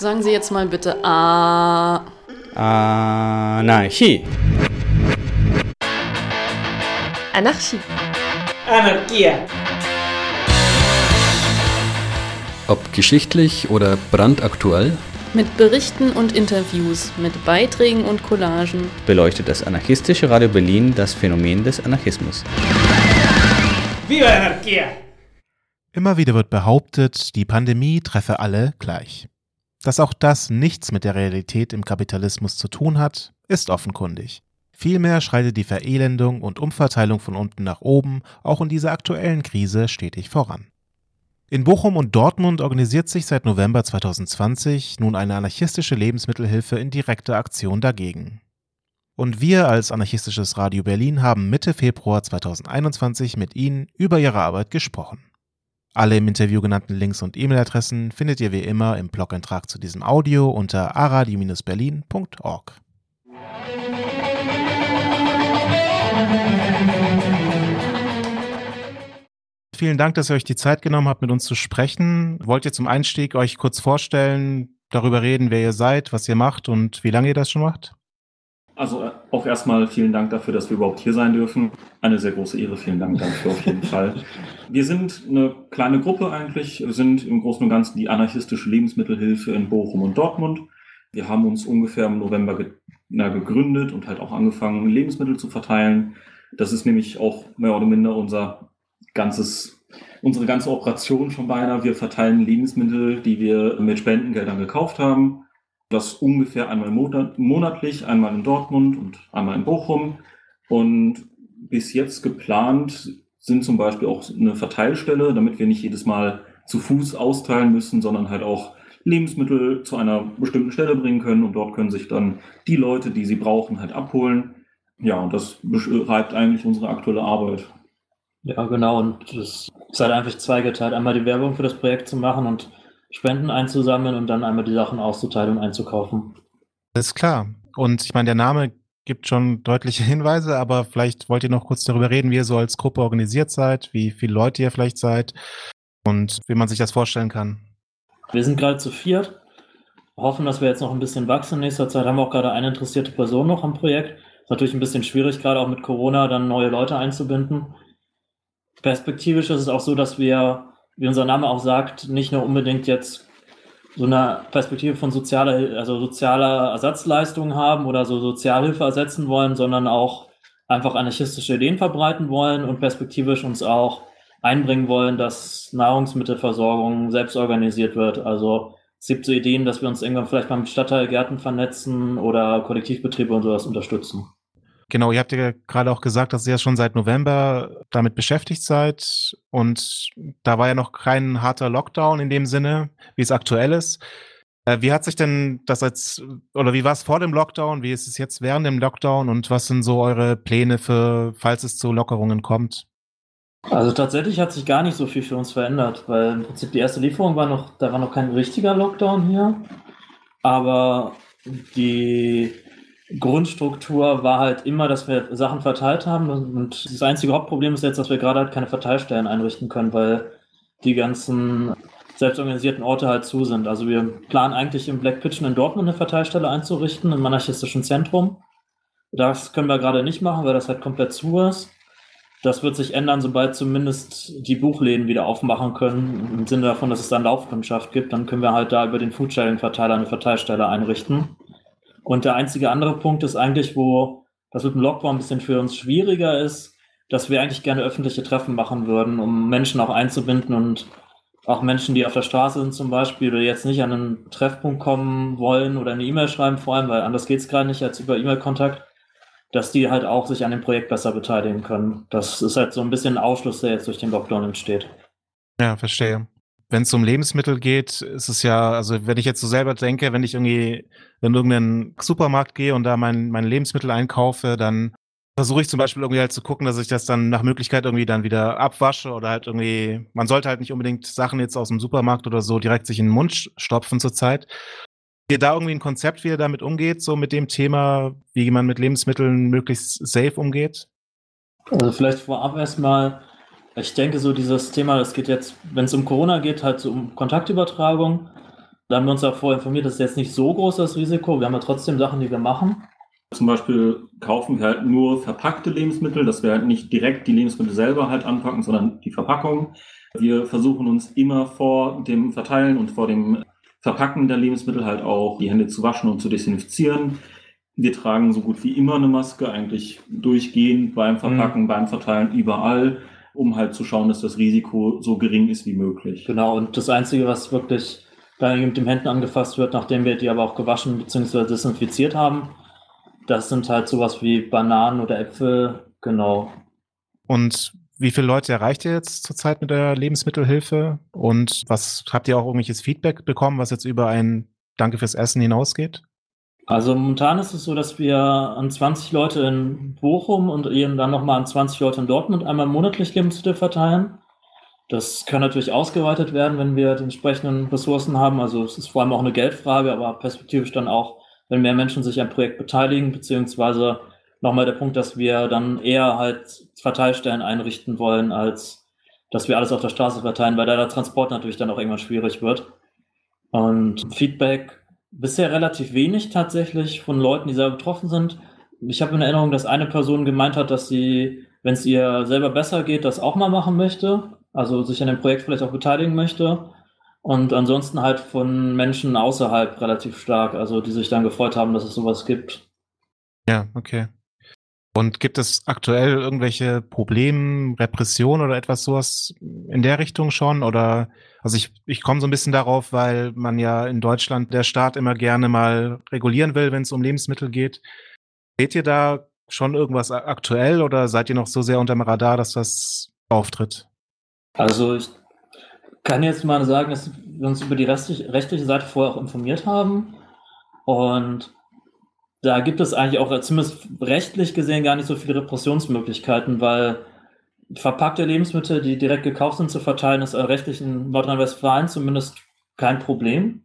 Sagen Sie jetzt mal bitte A. Anarchie. Anarchie. Anarchia. Ob geschichtlich oder brandaktuell, Mit Berichten und Interviews, mit Beiträgen und Collagen. beleuchtet das anarchistische Radio Berlin das Phänomen des Anarchismus. Viva Anarchia. Immer wieder wird behauptet, die Pandemie treffe alle gleich. Dass auch das nichts mit der Realität im Kapitalismus zu tun hat, ist offenkundig. Vielmehr schreitet die Verelendung und Umverteilung von unten nach oben auch in dieser aktuellen Krise stetig voran. In Bochum und Dortmund organisiert sich seit November 2020 nun eine anarchistische Lebensmittelhilfe in direkter Aktion dagegen. Und wir als anarchistisches Radio Berlin haben Mitte Februar 2021 mit Ihnen über Ihre Arbeit gesprochen. Alle im Interview genannten Links und E-Mail-Adressen findet ihr wie immer im Blog-Eintrag zu diesem Audio unter aradi-berlin.org. Vielen Dank, dass ihr euch die Zeit genommen habt, mit uns zu sprechen. Wollt ihr zum Einstieg euch kurz vorstellen, darüber reden, wer ihr seid, was ihr macht und wie lange ihr das schon macht? Also äh, auch erstmal vielen Dank dafür, dass wir überhaupt hier sein dürfen. Eine sehr große Ehre. Vielen Dank dafür auf jeden Fall. Wir sind eine kleine Gruppe eigentlich. Wir sind im Großen und Ganzen die anarchistische Lebensmittelhilfe in Bochum und Dortmund. Wir haben uns ungefähr im November ge na, gegründet und halt auch angefangen, Lebensmittel zu verteilen. Das ist nämlich auch mehr oder minder unser ganzes, unsere ganze Operation schon beinahe. Wir verteilen Lebensmittel, die wir mit Spendengeldern gekauft haben. Das ungefähr einmal monat monatlich, einmal in Dortmund und einmal in Bochum. Und bis jetzt geplant sind zum Beispiel auch eine Verteilstelle, damit wir nicht jedes Mal zu Fuß austeilen müssen, sondern halt auch Lebensmittel zu einer bestimmten Stelle bringen können und dort können sich dann die Leute, die sie brauchen, halt abholen. Ja, und das beschreibt eigentlich unsere aktuelle Arbeit. Ja, genau. Und es ist halt einfach zweigeteilt. Einmal die Werbung für das Projekt zu machen und Spenden einzusammeln und dann einmal die Sachen auszuteilen und einzukaufen. Das ist klar. Und ich meine, der Name gibt schon deutliche Hinweise, aber vielleicht wollt ihr noch kurz darüber reden, wie ihr so als Gruppe organisiert seid, wie viele Leute ihr vielleicht seid und wie man sich das vorstellen kann. Wir sind gerade zu viert, hoffen, dass wir jetzt noch ein bisschen wachsen in nächster Zeit. Haben wir auch gerade eine interessierte Person noch am Projekt. Ist natürlich ein bisschen schwierig, gerade auch mit Corona dann neue Leute einzubinden. Perspektivisch ist es auch so, dass wir, wie unser Name auch sagt, nicht nur unbedingt jetzt so eine Perspektive von sozialer, also sozialer Ersatzleistung haben oder so Sozialhilfe ersetzen wollen, sondern auch einfach anarchistische Ideen verbreiten wollen und perspektivisch uns auch einbringen wollen, dass Nahrungsmittelversorgung selbst organisiert wird. Also es gibt so Ideen, dass wir uns irgendwann vielleicht mal mit Stadtteilgärten vernetzen oder Kollektivbetriebe und sowas unterstützen. Genau, ihr habt ja gerade auch gesagt, dass ihr ja schon seit November damit beschäftigt seid und da war ja noch kein harter Lockdown in dem Sinne, wie es aktuell ist. Äh, Wie hat sich denn das jetzt, oder wie war es vor dem Lockdown, wie ist es jetzt während dem Lockdown und was sind so eure Pläne für, falls es zu Lockerungen kommt? Also tatsächlich hat sich gar nicht so viel für uns verändert, weil im Prinzip die erste Lieferung war noch, da war noch kein richtiger Lockdown hier. Aber die Grundstruktur war halt immer, dass wir Sachen verteilt haben. Und das einzige Hauptproblem ist jetzt, dass wir gerade halt keine Verteilstellen einrichten können, weil die ganzen selbstorganisierten Orte halt zu sind. Also wir planen eigentlich im Black Kitchen in Dortmund eine Verteilstelle einzurichten, im anarchistischen Zentrum. Das können wir gerade nicht machen, weil das halt komplett zu ist. Das wird sich ändern, sobald zumindest die Buchläden wieder aufmachen können, im Sinne davon, dass es dann Laufkundschaft gibt. Dann können wir halt da über den Foodsharing-Verteiler eine Verteilstelle einrichten. Und der einzige andere Punkt ist eigentlich, wo das mit dem Lockdown ein bisschen für uns schwieriger ist, dass wir eigentlich gerne öffentliche Treffen machen würden, um Menschen auch einzubinden und auch Menschen, die auf der Straße sind zum Beispiel oder jetzt nicht an einen Treffpunkt kommen wollen oder eine E-Mail schreiben, vor allem, weil anders geht es gerade nicht als über E-Mail-Kontakt, dass die halt auch sich an dem Projekt besser beteiligen können. Das ist halt so ein bisschen ein Ausschluss, der jetzt durch den Lockdown entsteht. Ja, verstehe. Wenn es um Lebensmittel geht, ist es ja, also wenn ich jetzt so selber denke, wenn ich irgendwie in irgendeinen Supermarkt gehe und da mein, meine Lebensmittel einkaufe, dann versuche ich zum Beispiel irgendwie halt zu gucken, dass ich das dann nach Möglichkeit irgendwie dann wieder abwasche oder halt irgendwie, man sollte halt nicht unbedingt Sachen jetzt aus dem Supermarkt oder so direkt sich in den Mund stopfen zurzeit. Ihr da irgendwie ein Konzept, wie ihr damit umgeht, so mit dem Thema, wie man mit Lebensmitteln möglichst safe umgeht? Also vielleicht vorab erstmal, ich denke so dieses Thema, das geht jetzt, wenn es um Corona geht, halt so um Kontaktübertragung. Da haben wir uns auch vorher informiert, das ist jetzt nicht so groß das Risiko. Wir haben ja trotzdem Sachen, die wir machen. Zum Beispiel kaufen wir halt nur verpackte Lebensmittel, dass wir halt nicht direkt die Lebensmittel selber halt anpacken, sondern die Verpackung. Wir versuchen uns immer vor dem Verteilen und vor dem Verpacken der Lebensmittel halt auch die Hände zu waschen und zu desinfizieren. Wir tragen so gut wie immer eine Maske, eigentlich durchgehend beim Verpacken, mhm. beim Verteilen, überall, um halt zu schauen, dass das Risiko so gering ist wie möglich. Genau, und das Einzige, was wirklich dann mit den Händen angefasst wird, nachdem wir die aber auch gewaschen bzw. desinfiziert haben, das sind halt sowas wie Bananen oder Äpfel, genau. Und wie viele Leute erreicht ihr jetzt zurzeit mit der Lebensmittelhilfe? Und was habt ihr auch irgendwelches Feedback bekommen, was jetzt über ein Danke fürs Essen hinausgeht? Also momentan ist es so, dass wir an 20 Leute in Bochum und eben dann nochmal an 20 Leute in Dortmund einmal monatlich Lebensmittel verteilen. Das kann natürlich ausgeweitet werden, wenn wir die entsprechenden Ressourcen haben. Also es ist vor allem auch eine Geldfrage, aber perspektivisch dann auch, wenn mehr Menschen sich am Projekt beteiligen, beziehungsweise nochmal der Punkt, dass wir dann eher halt Verteilstellen einrichten wollen, als dass wir alles auf der Straße verteilen, weil da der Transport natürlich dann auch irgendwann schwierig wird. Und Feedback bisher relativ wenig tatsächlich von Leuten, die selber betroffen sind. Ich habe in Erinnerung, dass eine Person gemeint hat, dass sie, wenn es ihr selber besser geht, das auch mal machen möchte. Also sich an dem Projekt vielleicht auch beteiligen möchte. Und ansonsten halt von Menschen außerhalb relativ stark, also die sich dann gefreut haben, dass es sowas gibt. Ja, okay. Und gibt es aktuell irgendwelche Probleme, Repression oder etwas sowas in der Richtung schon? Oder also ich, ich komme so ein bisschen darauf, weil man ja in Deutschland der Staat immer gerne mal regulieren will, wenn es um Lebensmittel geht. Seht ihr da schon irgendwas aktuell oder seid ihr noch so sehr unter dem Radar, dass das auftritt? Also ich kann jetzt mal sagen, dass wir uns über die rechtliche Seite vorher auch informiert haben. Und da gibt es eigentlich auch zumindest rechtlich gesehen gar nicht so viele Repressionsmöglichkeiten, weil verpackte Lebensmittel, die direkt gekauft sind, zu verteilen, ist rechtlich in Nordrhein-Westfalen zumindest kein Problem.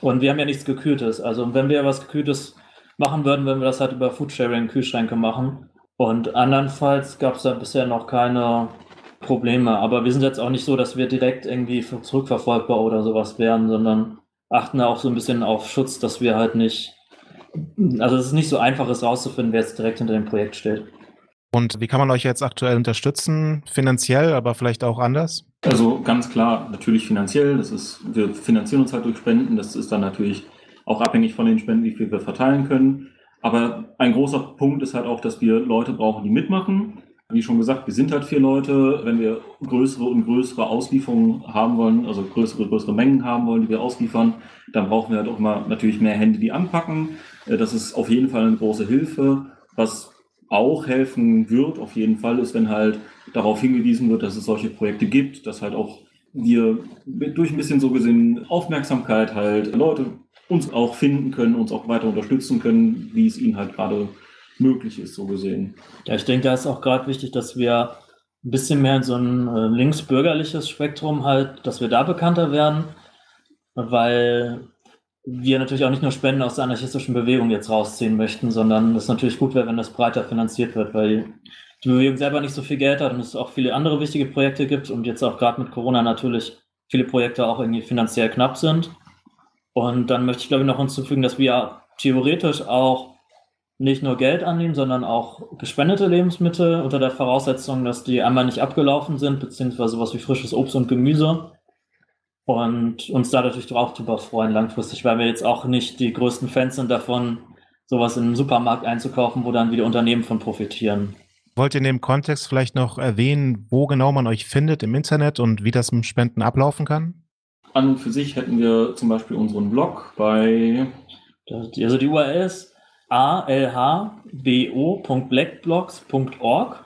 Und wir haben ja nichts Gekühltes. Also wenn wir was Gekühltes machen würden, würden wir das halt über Foodsharing-Kühlschränke machen. Und andernfalls gab es da bisher noch keine Probleme. Aber wir sind jetzt auch nicht so, dass wir direkt irgendwie zurückverfolgbar oder sowas wären, sondern achten da auch so ein bisschen auf Schutz, dass wir halt nicht also es ist nicht so einfach, es rauszufinden, wer jetzt direkt hinter dem Projekt steht. Und wie kann man euch jetzt aktuell unterstützen? Finanziell, aber vielleicht auch anders? Also ganz klar, natürlich finanziell. Das ist, wir finanzieren uns halt durch Spenden. Das ist dann natürlich auch abhängig von den Spenden, wie viel wir verteilen können. Aber ein großer Punkt ist halt auch, dass wir Leute brauchen, die mitmachen. Wie schon gesagt, wir sind halt vier Leute. Wenn wir größere und größere Auslieferungen haben wollen, also größere, größere Mengen haben wollen, die wir ausliefern, dann brauchen wir halt auch mal natürlich mehr Hände, die anpacken. Äh, das ist auf jeden Fall eine große Hilfe. Was auch helfen wird, auf jeden Fall, ist, wenn halt darauf hingewiesen wird, dass es solche Projekte gibt, dass halt auch wir durch ein bisschen so gesehen Aufmerksamkeit halt Leute uns auch finden können, uns auch weiter unterstützen können, wie es ihnen halt gerade möglich ist, so gesehen. Ja, ich denke, da ist auch gerade wichtig, dass wir ein bisschen mehr in so ein äh, linksbürgerliches Spektrum halt, dass wir da bekannter werden, weil wir natürlich auch nicht nur Spenden aus der anarchistischen Bewegung jetzt rausziehen möchten, sondern es natürlich gut wäre, wenn das breiter finanziert wird, weil die Bewegung selber nicht so viel Geld hat und es auch viele andere wichtige Projekte gibt und jetzt auch gerade mit Corona natürlich viele Projekte auch irgendwie finanziell knapp sind. Und dann möchte ich glaube ich noch hinzufügen, dass wir theoretisch auch nicht nur Geld annehmen, sondern auch gespendete Lebensmittel unter der Voraussetzung, dass die einmal nicht abgelaufen sind, beziehungsweise sowas wie frisches Obst und Gemüse. Und uns da natürlich auch drüber freuen langfristig, weil wir jetzt auch nicht die größten Fans sind davon, sowas in einem Supermarkt einzukaufen, wo dann wieder Unternehmen von profitieren. Wollt ihr in dem Kontext vielleicht noch erwähnen, wo genau man euch findet im Internet und wie das mit Spenden ablaufen kann? An und für sich hätten wir zum Beispiel unseren Blog bei. Also die URL ist alhbo.blackblocks.org.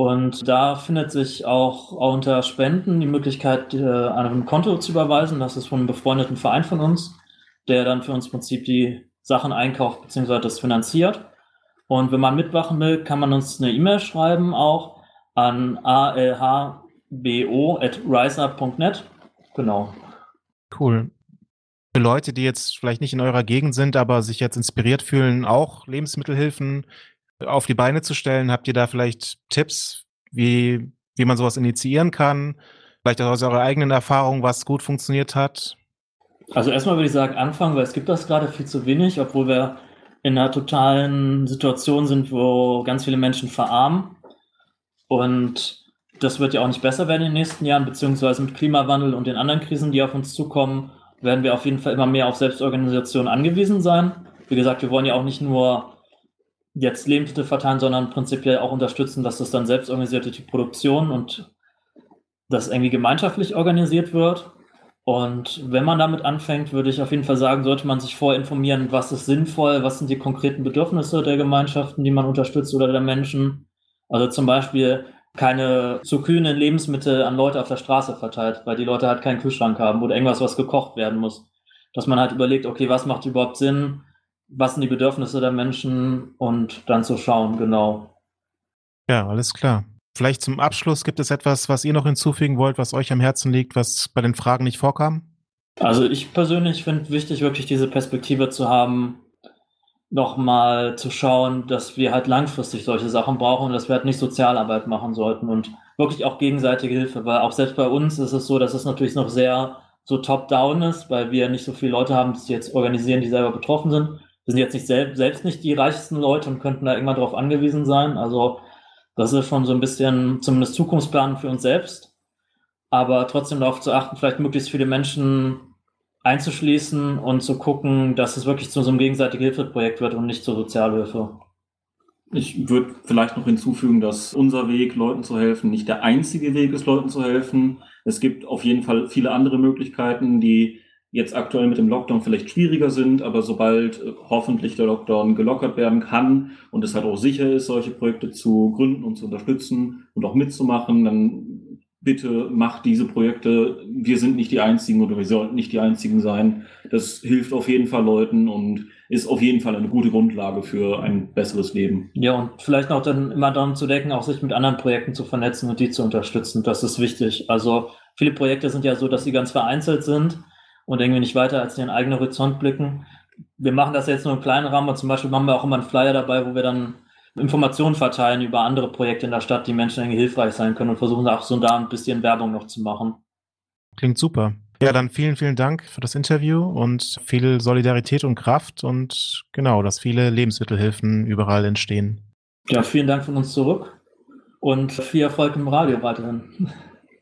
Und da findet sich auch unter Spenden die Möglichkeit, äh, an einem Konto zu überweisen. Das ist von einem befreundeten Verein von uns, der dann für uns im Prinzip die Sachen einkauft bzw. das finanziert. Und wenn man mitmachen will, kann man uns eine E-Mail schreiben auch an alhbo.riseup.net. Genau. Cool für Leute, die jetzt vielleicht nicht in eurer Gegend sind, aber sich jetzt inspiriert fühlen, auch Lebensmittelhilfen auf die Beine zu stellen? Habt ihr da vielleicht Tipps, wie, wie man sowas initiieren kann? Vielleicht auch aus eurer eigenen Erfahrung, was gut funktioniert hat? Also erstmal würde ich sagen, anfangen, weil es gibt das gerade viel zu wenig, obwohl wir in einer totalen Situation sind, wo ganz viele Menschen verarmen. Und das wird ja auch nicht besser werden in den nächsten Jahren, beziehungsweise mit Klimawandel und den anderen Krisen, die auf uns zukommen, werden wir auf jeden Fall immer mehr auf Selbstorganisation angewiesen sein. Wie gesagt, wir wollen ja auch nicht nur jetzt Lebensmittel verteilen, sondern prinzipiell auch unterstützen, dass das dann selbstorganisierte Produktion und das irgendwie gemeinschaftlich organisiert wird. Und wenn man damit anfängt, würde ich auf jeden Fall sagen, sollte man sich vorinformieren, was ist sinnvoll, was sind die konkreten Bedürfnisse der Gemeinschaften, die man unterstützt oder der Menschen. Also zum Beispiel keine zu kühlen Lebensmittel an Leute auf der Straße verteilt, weil die Leute halt keinen Kühlschrank haben oder irgendwas, was gekocht werden muss. Dass man halt überlegt, okay, was macht überhaupt Sinn, was sind die Bedürfnisse der Menschen und dann zu schauen, genau. Ja, alles klar. Vielleicht zum Abschluss gibt es etwas, was ihr noch hinzufügen wollt, was euch am Herzen liegt, was bei den Fragen nicht vorkam? Also ich persönlich finde wichtig, wirklich diese Perspektive zu haben, nochmal zu schauen, dass wir halt langfristig solche Sachen brauchen und dass wir halt nicht Sozialarbeit machen sollten und wirklich auch gegenseitige Hilfe, weil auch selbst bei uns ist es so, dass es natürlich noch sehr so top-down ist, weil wir nicht so viele Leute haben, die jetzt organisieren, die selber betroffen sind. Wir sind jetzt nicht selbst, selbst nicht die reichsten Leute und könnten da irgendwann darauf angewiesen sein. Also das ist schon so ein bisschen zumindest Zukunftsplan für uns selbst. Aber trotzdem darauf zu achten, vielleicht möglichst viele Menschen einzuschließen und zu gucken, dass es wirklich zu so einem gegenseitigen Hilfeprojekt wird und nicht zur Sozialhilfe. Ich würde vielleicht noch hinzufügen, dass unser Weg, Leuten zu helfen, nicht der einzige Weg ist, Leuten zu helfen. Es gibt auf jeden Fall viele andere Möglichkeiten, die jetzt aktuell mit dem Lockdown vielleicht schwieriger sind, aber sobald äh, hoffentlich der Lockdown gelockert werden kann und es halt auch sicher ist, solche Projekte zu gründen und zu unterstützen und auch mitzumachen, dann bitte macht diese Projekte. Wir sind nicht die Einzigen oder wir sollten nicht die Einzigen sein. Das hilft auf jeden Fall Leuten und ist auf jeden Fall eine gute Grundlage für ein besseres Leben. Ja, und vielleicht noch dann immer daran zu denken, auch sich mit anderen Projekten zu vernetzen und die zu unterstützen. Das ist wichtig. Also viele Projekte sind ja so, dass sie ganz vereinzelt sind und irgendwie nicht weiter als ihren eigenen Horizont blicken. Wir machen das jetzt nur im kleinen Rahmen. Zum Beispiel machen wir auch immer einen Flyer dabei, wo wir dann Informationen verteilen über andere Projekte in der Stadt, die Menschen irgendwie hilfreich sein können und versuchen auch so da ein bisschen Werbung noch zu machen. Klingt super. Ja, dann vielen, vielen Dank für das Interview und viel Solidarität und Kraft und genau, dass viele Lebensmittelhilfen überall entstehen. Ja, vielen Dank von uns zurück und viel Erfolg im Radio weiterhin.